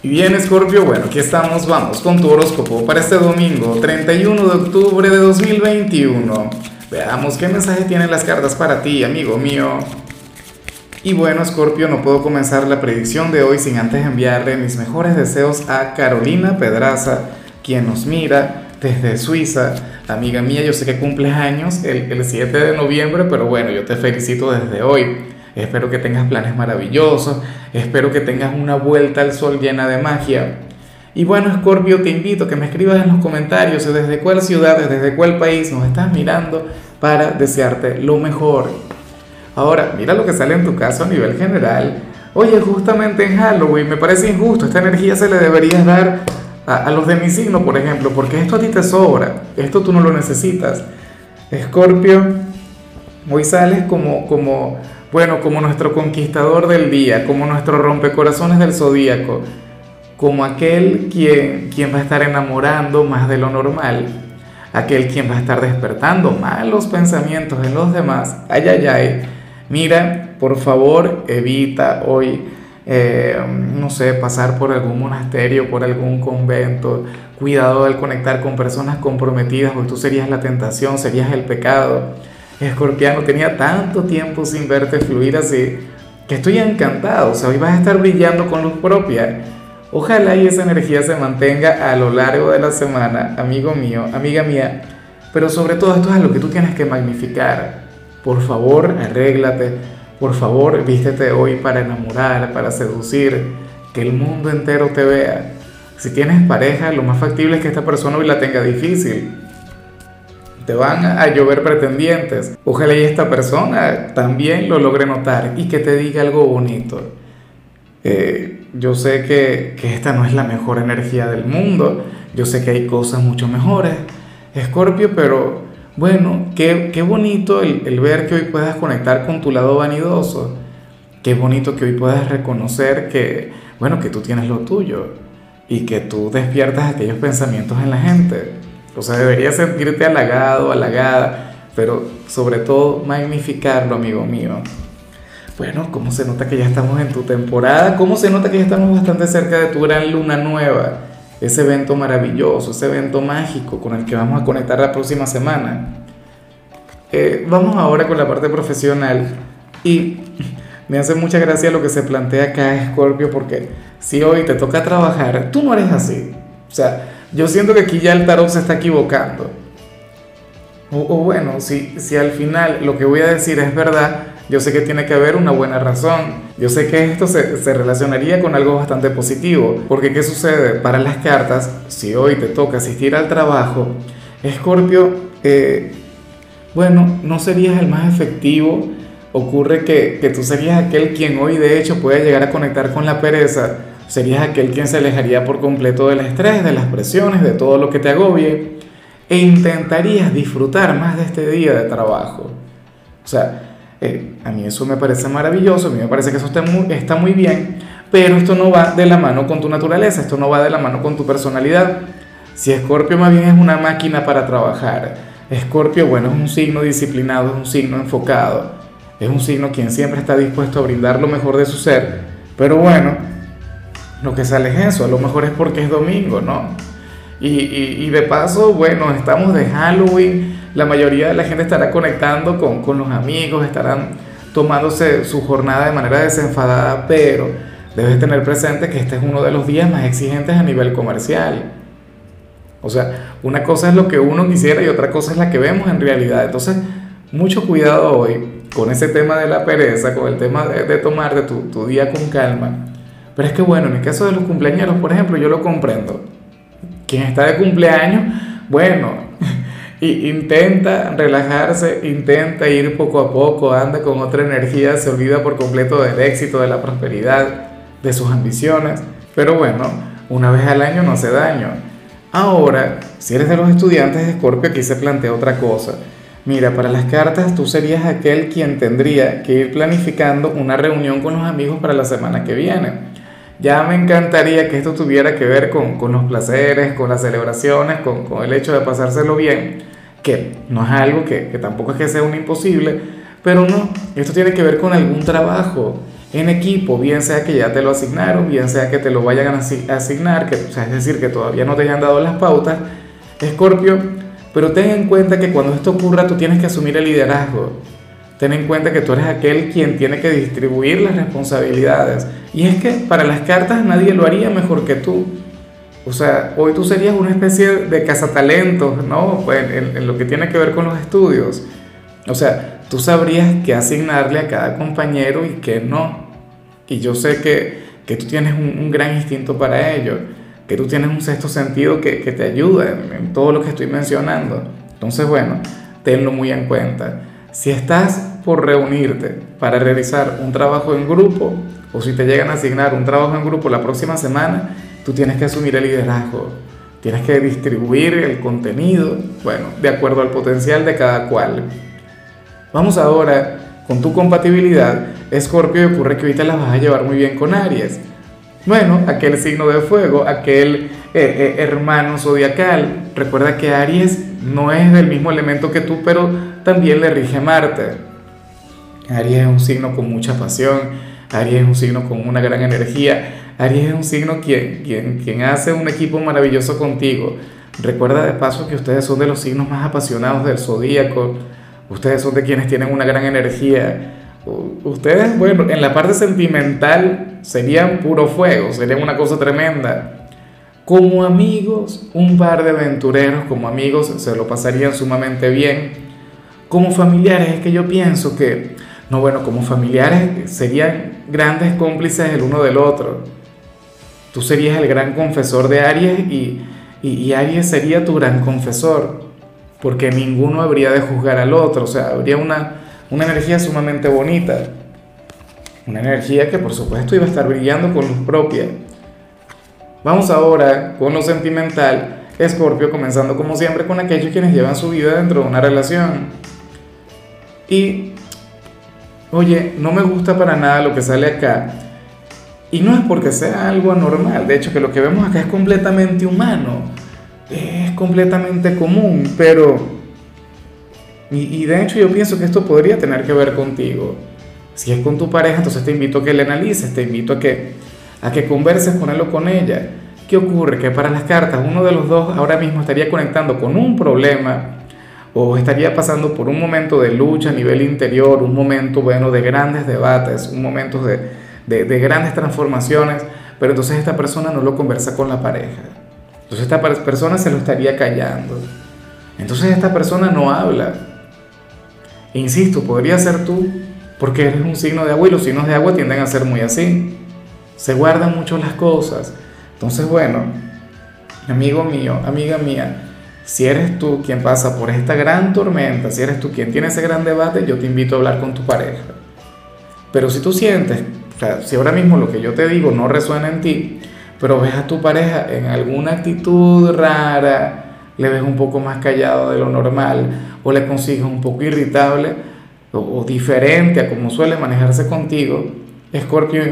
Y bien, Scorpio, bueno, aquí estamos, vamos con tu horóscopo para este domingo, 31 de octubre de 2021. Veamos qué mensaje tienen las cartas para ti, amigo mío. Y bueno, Scorpio, no puedo comenzar la predicción de hoy sin antes enviarle mis mejores deseos a Carolina Pedraza, quien nos mira desde Suiza. Amiga mía, yo sé que cumples años el, el 7 de noviembre, pero bueno, yo te felicito desde hoy. Espero que tengas planes maravillosos, espero que tengas una vuelta al sol llena de magia. Y bueno, Scorpio, te invito a que me escribas en los comentarios desde cuál ciudad, desde cuál país nos estás mirando para desearte lo mejor. Ahora, mira lo que sale en tu caso a nivel general. Oye, justamente en Halloween me parece injusto, esta energía se le debería dar a, los de mi signo, por ejemplo, porque esto a ti te sobra, esto tú no lo necesitas. Scorpio, hoy sales como, como bueno, como nuestro conquistador del día, como nuestro rompecorazones del zodíaco, como aquel quien, quien va a estar enamorando más de lo normal, aquel quien va a estar despertando malos pensamientos en los demás. Ay, ay, ay. Mira, por favor, evita hoy, eh, no sé, pasar por algún monasterio, por algún convento. Cuidado al conectar con personas comprometidas, porque tú serías la tentación, serías el pecado Escorpiano, tenía tanto tiempo sin verte fluir así que estoy encantado. O sea, hoy vas a estar brillando con luz propia. Ojalá y esa energía se mantenga a lo largo de la semana, amigo mío, amiga mía. Pero sobre todo esto es lo que tú tienes que magnificar. Por favor, arréglate. Por favor, vístete hoy para enamorar, para seducir, que el mundo entero te vea. Si tienes pareja, lo más factible es que esta persona hoy la tenga difícil te van a llover pretendientes. Ojalá y esta persona también lo logre notar y que te diga algo bonito. Eh, yo sé que, que, esta no es la mejor energía del mundo, yo sé que hay cosas mucho mejores, Escorpio, pero bueno, qué, qué bonito el, el ver que hoy puedas conectar con tu lado vanidoso, qué bonito que hoy puedas reconocer que, bueno, que tú tienes lo tuyo y que tú despiertas aquellos pensamientos en la gente. O sea, deberías sentirte halagado, halagada, pero sobre todo magnificarlo, amigo mío. Bueno, ¿cómo se nota que ya estamos en tu temporada? ¿Cómo se nota que ya estamos bastante cerca de tu gran luna nueva? Ese evento maravilloso, ese evento mágico con el que vamos a conectar la próxima semana. Eh, vamos ahora con la parte profesional y me hace mucha gracia lo que se plantea acá, Scorpio, porque si hoy te toca trabajar, tú no eres así. O sea, yo siento que aquí ya el tarot se está equivocando. O, bueno, si, si al final lo que voy a decir es verdad, yo sé que tiene que haber una buena razón. Yo sé que esto se, se relacionaría con algo bastante positivo. Porque ¿qué sucede? Para las cartas, si hoy te toca asistir al trabajo, Escorpio, eh, bueno, no serías el más efectivo. Ocurre que, que tú serías aquel quien hoy de hecho puede llegar a conectar con la pereza serías aquel quien se alejaría por completo del estrés, de las presiones, de todo lo que te agobie, e intentarías disfrutar más de este día de trabajo. O sea, eh, a mí eso me parece maravilloso, a mí me parece que eso está muy, está muy bien, pero esto no va de la mano con tu naturaleza, esto no va de la mano con tu personalidad. Si Escorpio más bien es una máquina para trabajar, Escorpio, bueno, es un signo disciplinado, es un signo enfocado, es un signo quien siempre está dispuesto a brindar lo mejor de su ser, pero bueno, lo que sale es eso, a lo mejor es porque es domingo, ¿no? Y, de paso, bueno, estamos de Halloween, la mayoría de la gente estará conectando con, con los amigos, estarán tomándose su jornada de manera desenfadada, pero debes tener presente que este es uno de los días más exigentes a nivel comercial. O sea, una cosa es lo que uno quisiera y otra cosa es la que vemos en realidad. Entonces, mucho cuidado hoy con ese tema de la pereza, con el tema de, de tomarte tu, tu día con calma pero es que bueno, en el caso de los cumpleaños, por ejemplo, yo lo comprendo. Quien está de cumpleaños, bueno, y intenta relajarse, intenta ir poco a poco, anda con otra energía, se olvida por completo del éxito, de la prosperidad, de sus ambiciones. Pero bueno, una vez al año no hace daño. Ahora, si eres de los estudiantes de Scorpio, aquí se plantea otra cosa. Mira, para las cartas tú serías aquel quien tendría que ir planificando una reunión con los amigos para la semana que viene. Ya me encantaría que esto tuviera que ver con, con los placeres, con las celebraciones, con, con, el hecho de pasárselo bien, que no es algo que, que tampoco es que sea un imposible, pero no, esto tiene que ver con algún trabajo, en equipo, bien sea que ya te lo asignaron, bien sea que te lo vayan a asignar, que, o sea, es decir, que todavía no te hayan dado las pautas, Escorpio, pero ten en cuenta que cuando esto ocurra tú tienes que asumir el liderazgo. Ten en cuenta que tú eres aquel quien tiene que distribuir las responsabilidades. Y es que para las cartas nadie lo haría mejor que tú. O sea, hoy tú serías una especie de cazatalentos, ¿no? Pues en, en, lo que tiene que ver con los estudios. O sea, tú sabrías qué asignarle a cada compañero y qué no. Y yo sé que, que tú tienes un, un, gran instinto para ello, que tú tienes un sexto sentido que, que te ayuda en, en todo lo que estoy mencionando. Entonces, bueno, tenlo muy en cuenta. Si estás por reunirte para realizar un trabajo en grupo, o si te llegan a asignar un trabajo en grupo la próxima semana, tú tienes que asumir el liderazgo, tienes que distribuir el contenido, bueno, de acuerdo al potencial de cada cual. Vamos ahora con tu compatibilidad, Escorpio, ocurre que ahorita la vas a llevar muy bien con Aries. Bueno, aquel signo de fuego, aquel eh, eh, hermano zodiacal. Recuerda que Aries no es del mismo elemento que tú, pero también le rige Marte. Aries es un signo con mucha pasión, Aries es un signo con una gran energía, Aries es un signo quien, quien, quien hace un equipo maravilloso contigo. Recuerda de paso que ustedes son de los signos más apasionados del zodíaco, ustedes son de quienes tienen una gran energía. Ustedes, bueno, en la parte sentimental serían puro fuego, serían una cosa tremenda. Como amigos, un par de aventureros como amigos se lo pasarían sumamente bien. Como familiares es que yo pienso que, no bueno, como familiares serían grandes cómplices el uno del otro. Tú serías el gran confesor de Aries y, y, Aries sería tu gran confesor, porque ninguno habría de juzgar al otro, o sea, habría una, una energía sumamente bonita, una energía que por supuesto iba a estar brillando con luz propia. Vamos ahora con lo sentimental, Escorpio, comenzando como siempre con aquellos quienes llevan su vida dentro de una relación. Y, oye, no me gusta para nada lo que sale acá. Y no es porque sea algo anormal, de hecho que lo que vemos acá es completamente humano, es completamente común, pero... Y, y de hecho yo pienso que esto podría tener que ver contigo. Si es con tu pareja, entonces te invito a que le analices, te invito a que a que converses con él o con ella. ¿Qué ocurre? Que para las cartas uno de los dos ahora mismo estaría conectando con un problema o estaría pasando por un momento de lucha a nivel interior, un momento, bueno, de grandes debates, un momento de, de, de grandes transformaciones, pero entonces esta persona no lo conversa con la pareja. Entonces esta persona se lo estaría callando. Entonces esta persona no habla. Insisto, podría ser tú, porque eres un signo de agua y los signos de agua tienden a ser muy así se guardan mucho las cosas. Entonces, bueno, amigo mío, amiga mía, si eres tú quien pasa por esta gran tormenta, si eres tú quien tiene ese gran debate, yo te invito a hablar con tu pareja. Pero si tú sientes, o sea, si ahora mismo lo que yo te digo no resuena en ti, pero ves a tu pareja en alguna actitud rara, le ves un poco más callado de lo normal, o le consigues un poco irritable o, diferente a como suele manejarse contigo, Scorpio,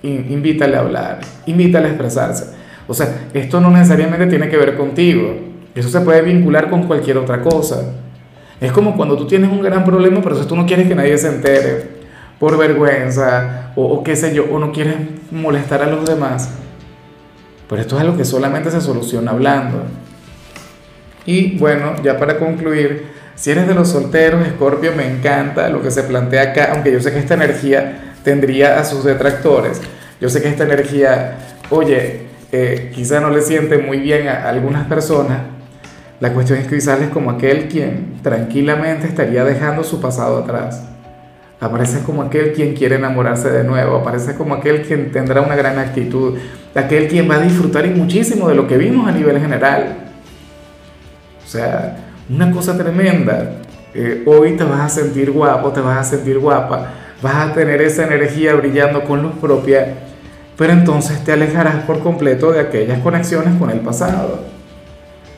invítale a hablar, invítale a expresarse. O sea, esto no necesariamente tiene que ver contigo, eso se puede vincular con cualquier otra cosa. Es como cuando tú tienes un gran problema, pero tú no quieres que nadie se entere por vergüenza o, o qué sé yo, o no quieres molestar a los demás. Pero esto es algo que solamente se soluciona hablando. Y bueno, ya para concluir, si eres de los solteros, Scorpio, me encanta lo que se plantea acá, aunque yo sé que esta energía tendría a sus detractores. Yo sé que esta energía, oye, eh, quizá no le siente muy bien a algunas personas. La cuestión es que quizás es como aquel quien tranquilamente estaría dejando su pasado atrás. Aparece como aquel quien quiere enamorarse de nuevo, aparece como aquel quien tendrá una gran actitud, aquel quien va a disfrutar y muchísimo de lo que vimos a nivel general. O sea, una cosa tremenda. Eh, hoy te vas a sentir guapo, te vas a sentir guapa vas a tener esa energía brillando con luz propia, pero entonces te alejarás por completo de aquellas conexiones con el pasado.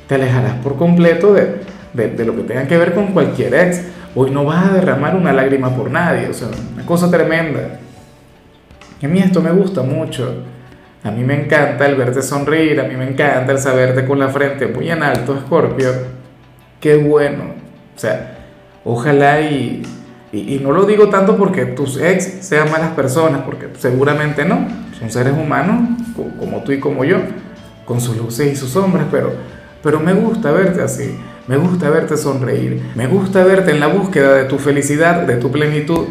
Te alejarás por completo de, de, lo que tenga que ver con cualquier ex. Hoy no vas a derramar una lágrima por nadie, o sea, una cosa tremenda. a mí esto me gusta mucho. A mí me encanta el verte sonreír, a mí me encanta el saberte con la frente muy en alto, Scorpio. Qué bueno. O sea, ojalá y, Y, no lo digo tanto porque tus ex sean malas personas, porque seguramente no, son seres humanos como tú y como yo, con sus luces y sus sombras, pero, pero me gusta verte así, me gusta verte sonreír, me gusta verte en la búsqueda de tu felicidad, de tu plenitud,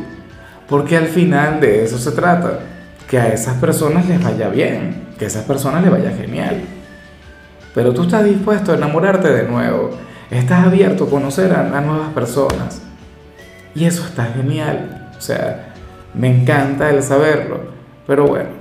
porque al final de eso se trata, que a esas personas les vaya bien, que a esas personas les vaya genial. Pero tú estás dispuesto a enamorarte de nuevo, estás abierto a conocer a, nuevas personas. Y eso está genial. O sea, me encanta el saberlo. Pero bueno,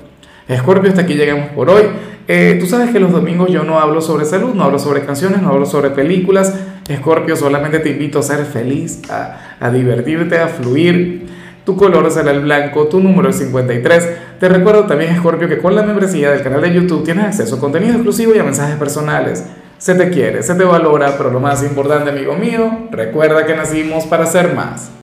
Scorpio, hasta aquí llegamos por hoy. Eh, tú sabes que los domingos yo no hablo sobre salud, no hablo sobre canciones, no hablo sobre películas. Scorpio, solamente te invito a ser feliz, a, a divertirte, a fluir. Tu color será el blanco, tu número es 53. Te recuerdo también, Scorpio, que con la membresía del canal de YouTube tienes acceso a contenido exclusivo y a mensajes personales. Se te quiere, se te valora, pero lo más importante, amigo mío, recuerda que nacimos para ser más.